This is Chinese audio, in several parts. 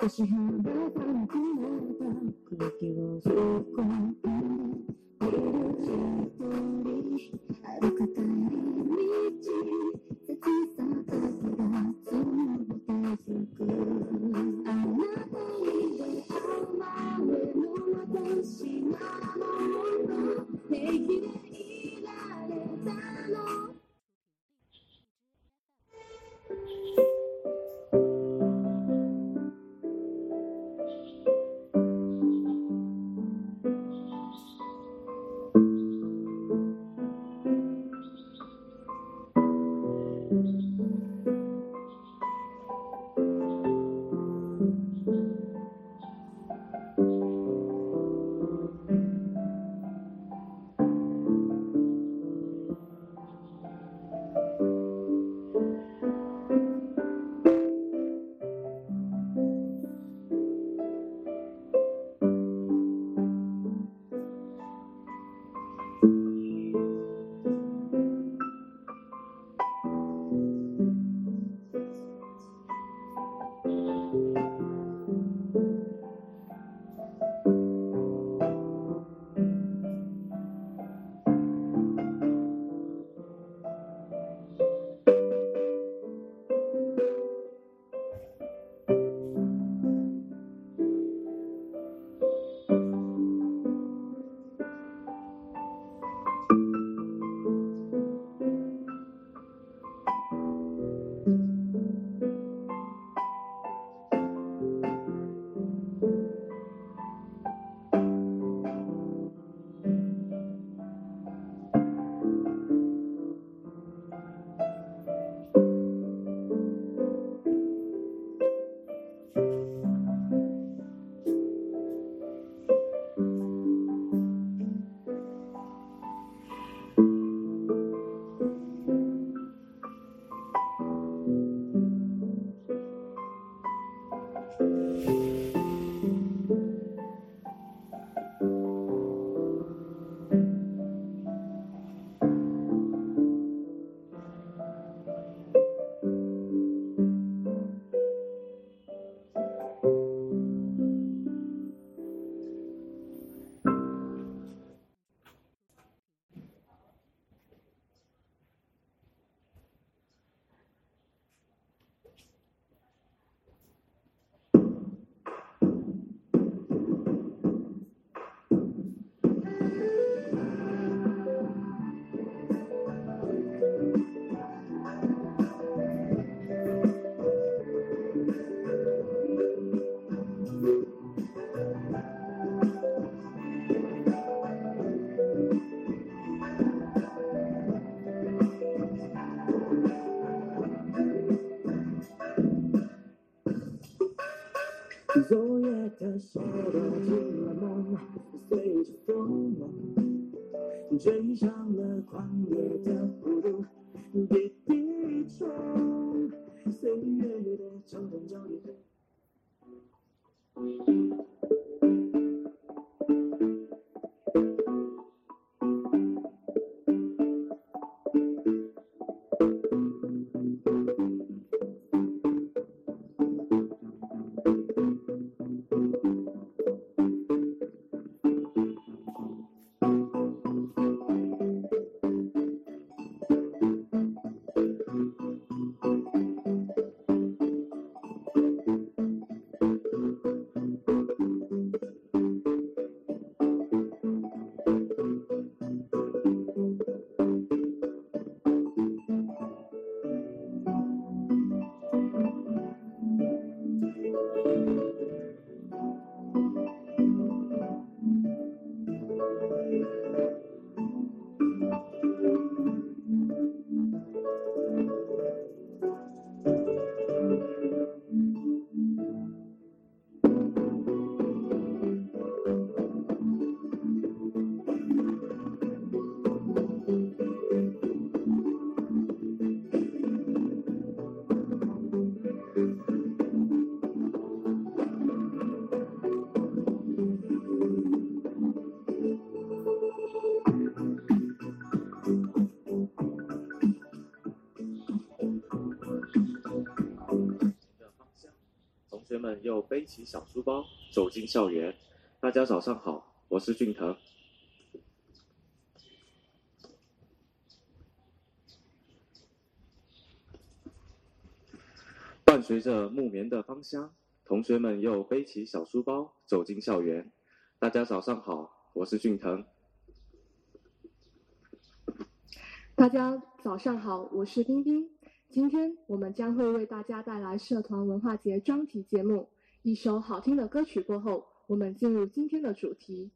少し肌が震えた空気を吸い込ん。で揺る一人歩くた背起小书包走进校园。大家早上好，我是俊腾。伴随着木棉的芳香，同学们又背起小书包走进校园。大家早上好，我是俊腾。大家早上好，我是丁丁。今天我们将会为大家带来社团文化节专题节目。一首好听的歌曲过后，我们进入今天的主题。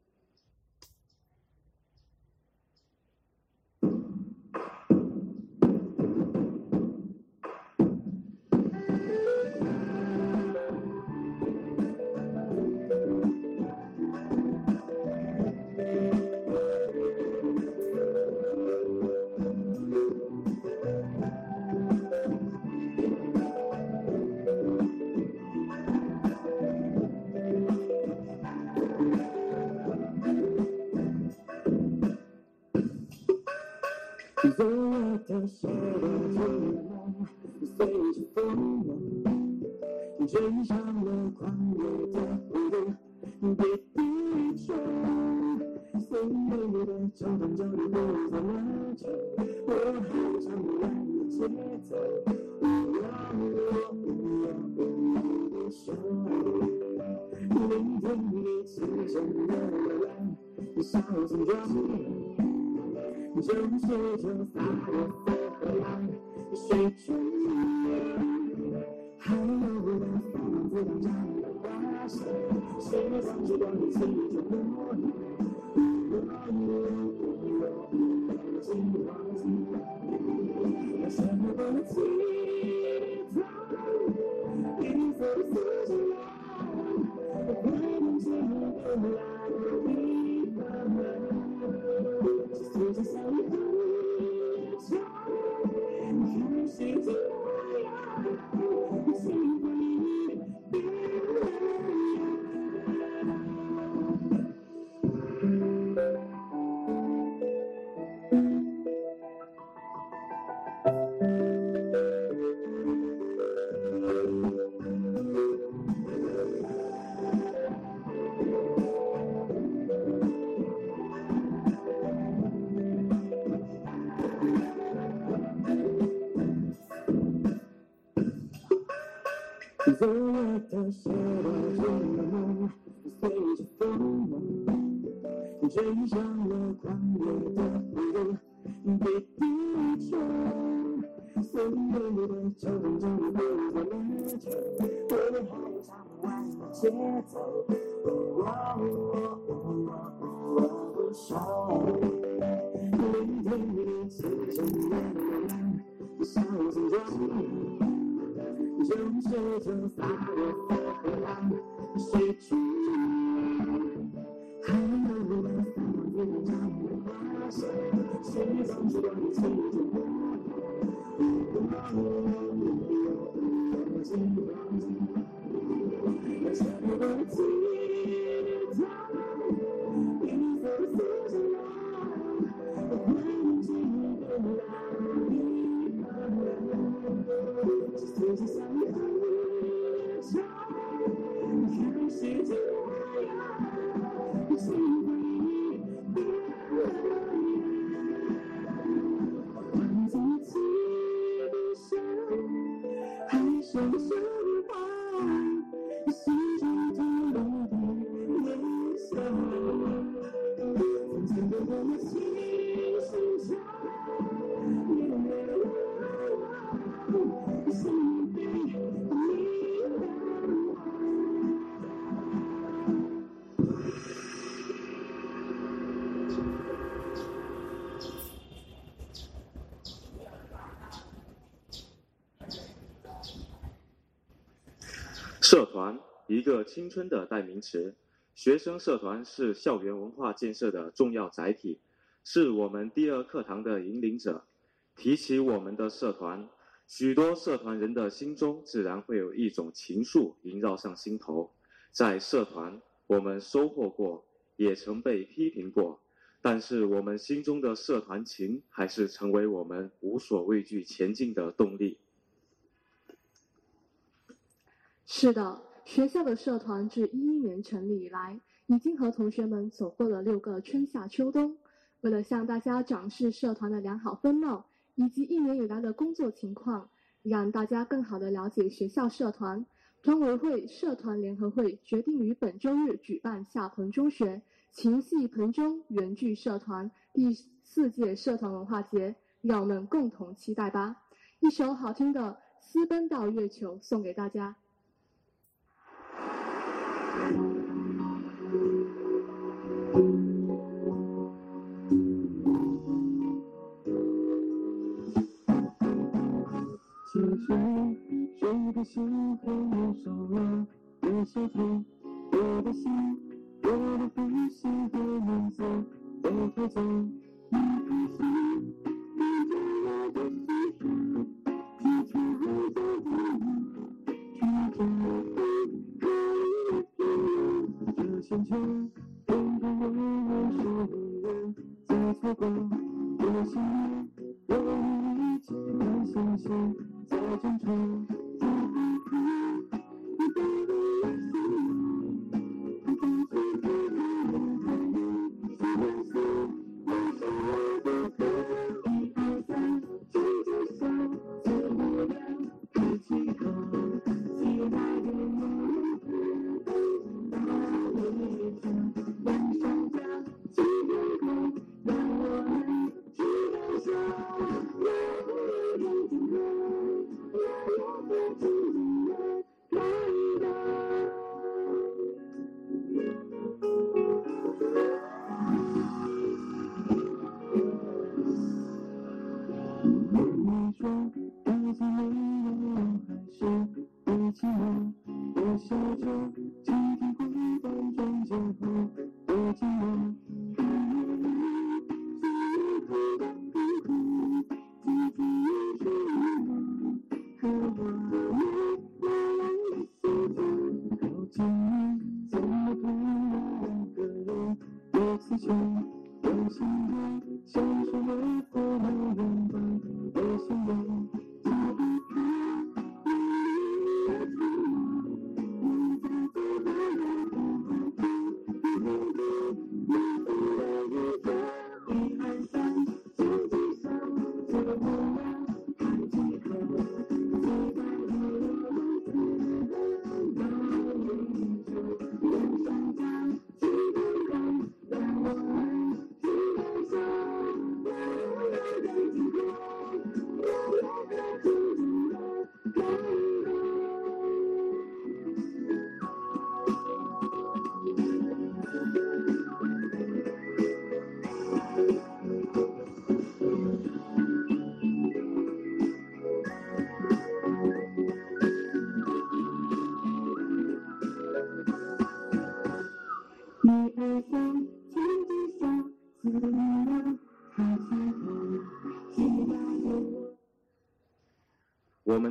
浪，追上了狂野的弧度，别低头。所有的交通交流都在拉扯，我好像不乱的节奏。别说，聆听你轻声的悠扬，小心转变。就是这洒落的河岸，水中，还有那房子当站的花谢，谁想知道你其中昨夜的雪的巨浪，随着风浪，追上了狂野的弧度，别低头。所有的交通交流都在拉扯，我好像不完的节奏。不说，聆听你轻声的悠扬，小心转变。就是这洒落的河岸，水中央，还有那房子上的花香，谁想知道你其中模样？我今晚今社团，一个青春的代名词。学生社团是校园文化建设的重要载体，是我们第二课堂的引领者。提起我们的社团，许多社团人的心中自然会有一种情愫萦绕上心头。在社团，我们收获过，也曾被批评过，但是我们心中的社团情，还是成为我们无所畏惧前进的动力。是的，学校的社团自一一年成立以来，已经和同学们走过了六个春夏秋冬。为了向大家展示社团的良好风貌以及一年以来的工作情况，让大家更好的了解学校社团，团委会社团联合会决定于本周日举办下鹏中学情系彭中原剧社团第四届社团文化节，让我们共同期待吧！一首好听的《私奔到月球》送给大家。其实谁的心很年少了，越小偷，我的心，我的呼吸和名字都带走。你开心，天这星球，永远永远再错过。和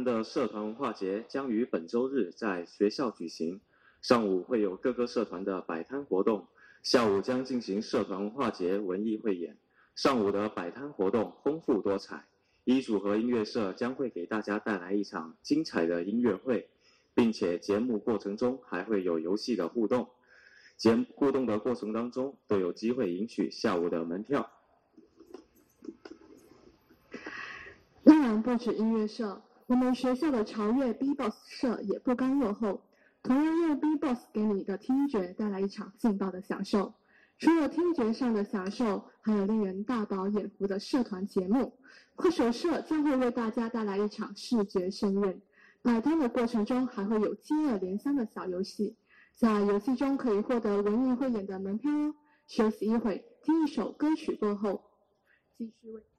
的社团文化节将于本周日在学校举行，上午会有各个社团的摆摊活动，下午将进行社团文化节文艺汇演。上午的摆摊活动丰富多彩，一组合音乐社将会给大家带来一场精彩的音乐会，并且节目过程中还会有游戏的互动。节目互动的过程当中都有机会赢取下午的门票。当然不止音乐社，我们学校的潮乐 B-box 社也不甘落后，同样用 B-box 给你的听觉带来一场劲爆的享受。除了听觉上的享受，还有令人大饱眼福的社团节目。快手社将会为大家带来一场视觉盛宴，摆摊的过程中还会有接二连三的小游戏，在游戏中可以获得文艺汇演的门票哦。休息一会，听一首歌曲过后，继续为。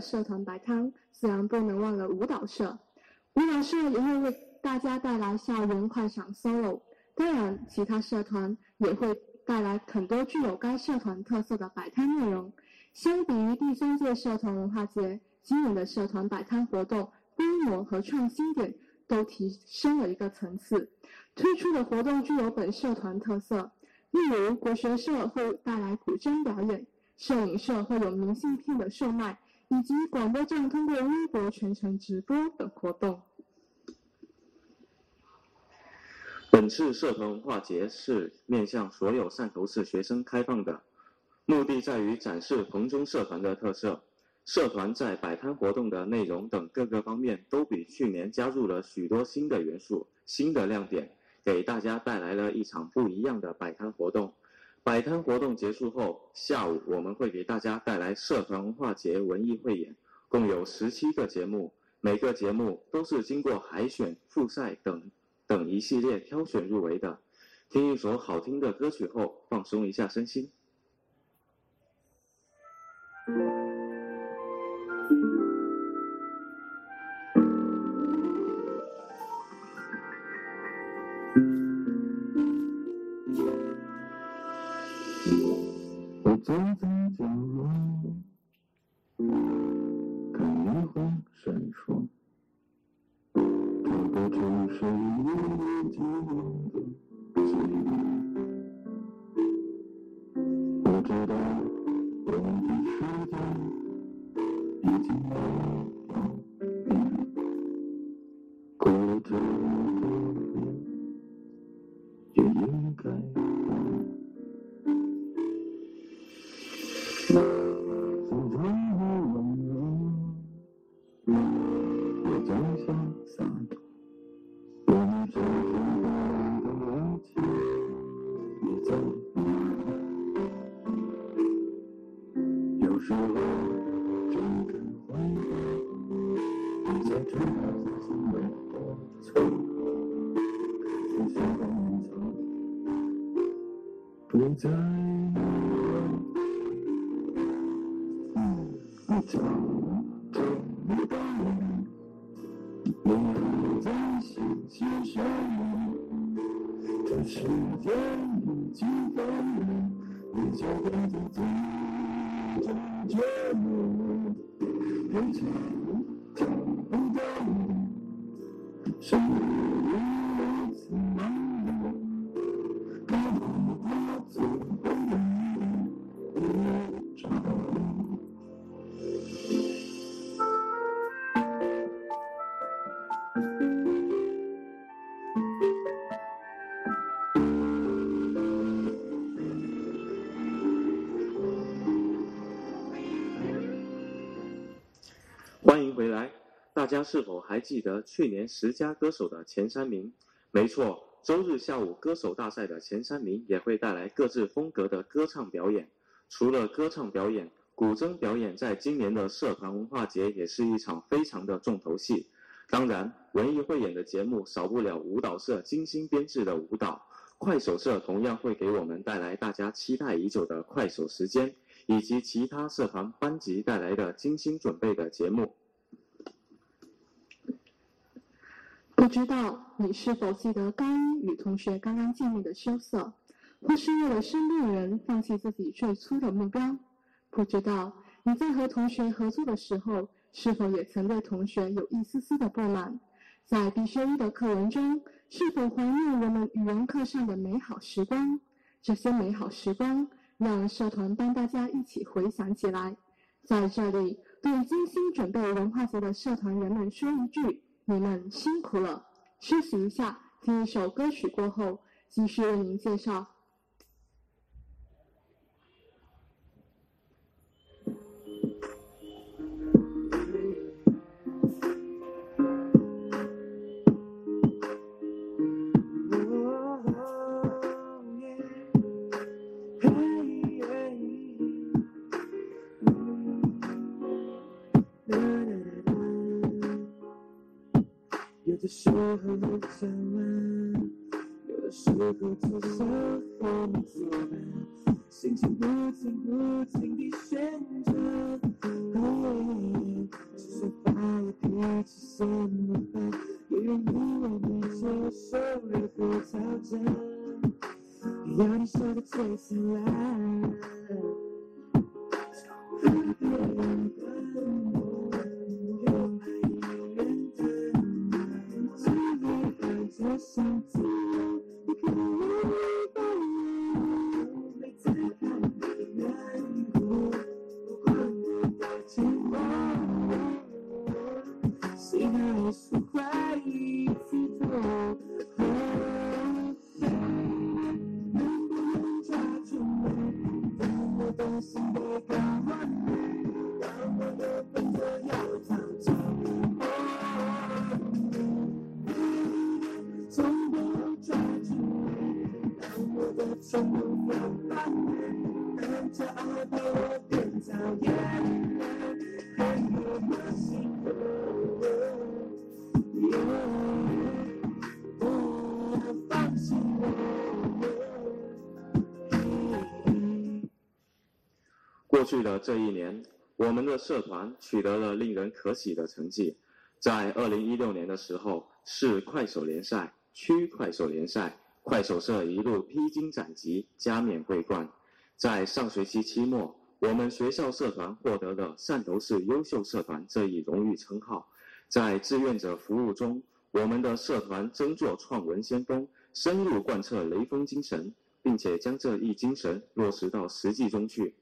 社团摆摊，自然不能忘了舞蹈社。舞蹈社也会为大家带来校园快闪 solo，当然，其他社团也会带来很多具有该社团特色的摆摊内容。相比于第三届社团文化节，今年的社团摆摊活动规模和创新点都提升了一个层次，推出的活动具有本社团特色，例如国学社会带来古筝表演。摄影社会有明信片的售卖，以及广播站通过微博全程直播等活动。本次社团文化节是面向所有汕头市学生开放的，目的在于展示彭中社团的特色。社团在摆摊活动的内容等各个方面都比去年加入了许多新的元素、新的亮点，给大家带来了一场不一样的摆摊活动。摆摊活动结束后，下午我们会给大家带来社团文化节文艺汇演，共有十七个节目，每个节目都是经过海选、复赛等等一系列挑选入围的。听一首好听的歌曲后，放松一下身心。坐在角落，看霓虹闪烁，找不出谁与寂寞的距你就跟着自己折磨，别大家是否还记得去年十佳歌手的前三名？没错，周日下午歌手大赛的前三名也会带来各自风格的歌唱表演。除了歌唱表演，古筝表演在今年的社团文化节也是一场非常的重头戏。当然，文艺汇演的节目少不了舞蹈社精心编制的舞蹈，快手社同样会给我们带来大家期待已久的快手时间，以及其他社团班级带来的精心准备的节目。不知道你是否记得高一与同学刚刚见面的羞涩，或是为了身边的人放弃自己最初的目标？不知道你在和同学合作的时候。是否也曾对同学有一丝丝的不满？在必修一的课文中，是否怀念我们语文课上的美好时光？这些美好时光，让社团帮大家一起回想起来。在这里，对精心准备文化节的社团人们说一句：你们辛苦了！休息一下，听一首歌曲过后，继续为您介绍。有的时候想问，有的时候做想和你作伴，心情不停不停地旋转。就算发了脾气怎么办？也愿意为你接受任何挑战，要你笑得最灿烂。senses. 过去的这一年，我们的社团取得了令人可喜的成绩。在二零一六年的时候，是快手联赛、区快手联赛，快手社一路披荆斩棘，加冕桂冠。在上学期期末，我们学校社团获得了汕头市优秀社团这一荣誉称号。在志愿者服务中，我们的社团争做创文先锋，深入贯彻雷锋精神，并且将这一精神落实到实际中去。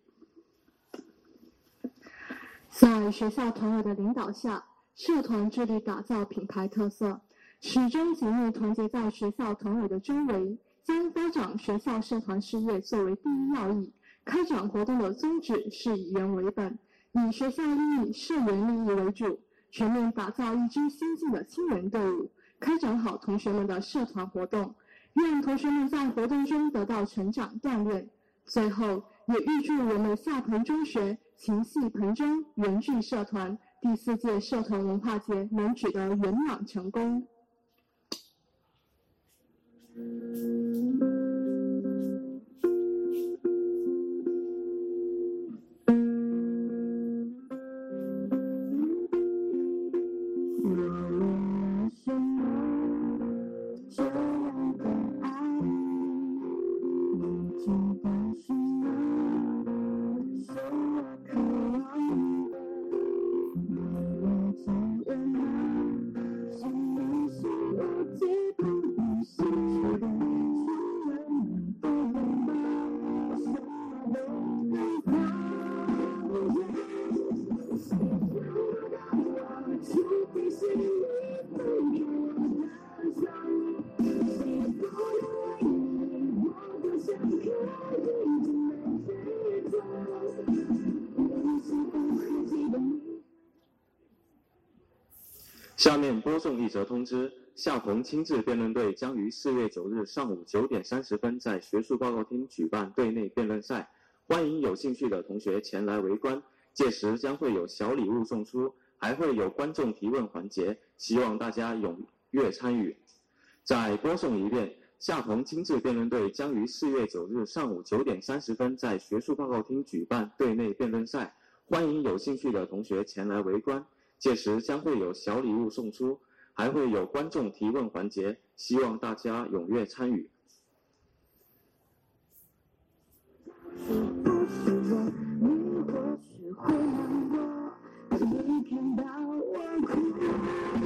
在学校团委的领导下，社团致力打造品牌特色，始终紧密团结在学校团委的周围，将发展学校社团事业作为第一要义。开展活动的宗旨是以人为本，以学校利益、社员利益为主，全面打造一支先进的青年队伍，开展好同学们的社团活动，让同学们在活动中得到成长锻炼。最后，也预祝我们下彭中学。情系彭中原剧社团第四届社团文化节能取得圆满成功。Thank you. 播送一则通知：夏鹏亲自辩论队将于四月九日上午九点三十分在学术报告厅举办队内辩论赛。欢迎有兴趣的同学前来围观。届时将会有小礼物送出，还会有观众提问环节，希望大家踊跃参与。再播送一遍，夏鹏亲自辩论队将于四月九日上午九点三十分在学术报告厅举办队内辩论赛，欢迎有兴趣的同学前来围观。届时将会有小礼物送出，还会有观众提问环节，希望大家踊跃参与。是不是我？你或许会难过，你看到我哭。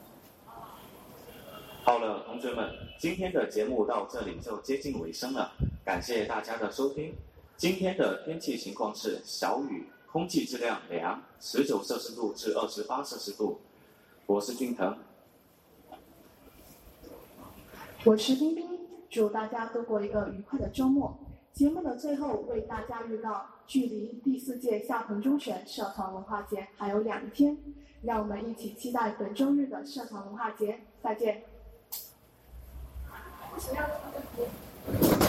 好了，同学们，今天的节目到这里就接近尾声了，感谢大家的收听。今天的天气情况是小雨，空气质量良，十九摄氏度至二十八摄氏度。我是俊腾，我是冰冰，祝大家度过一个愉快的周末。节目的最后，为大家预告，距离第四届下彭中学社团文化节还有两天，让我们一起期待本周日的社团文化节。再见。不行要要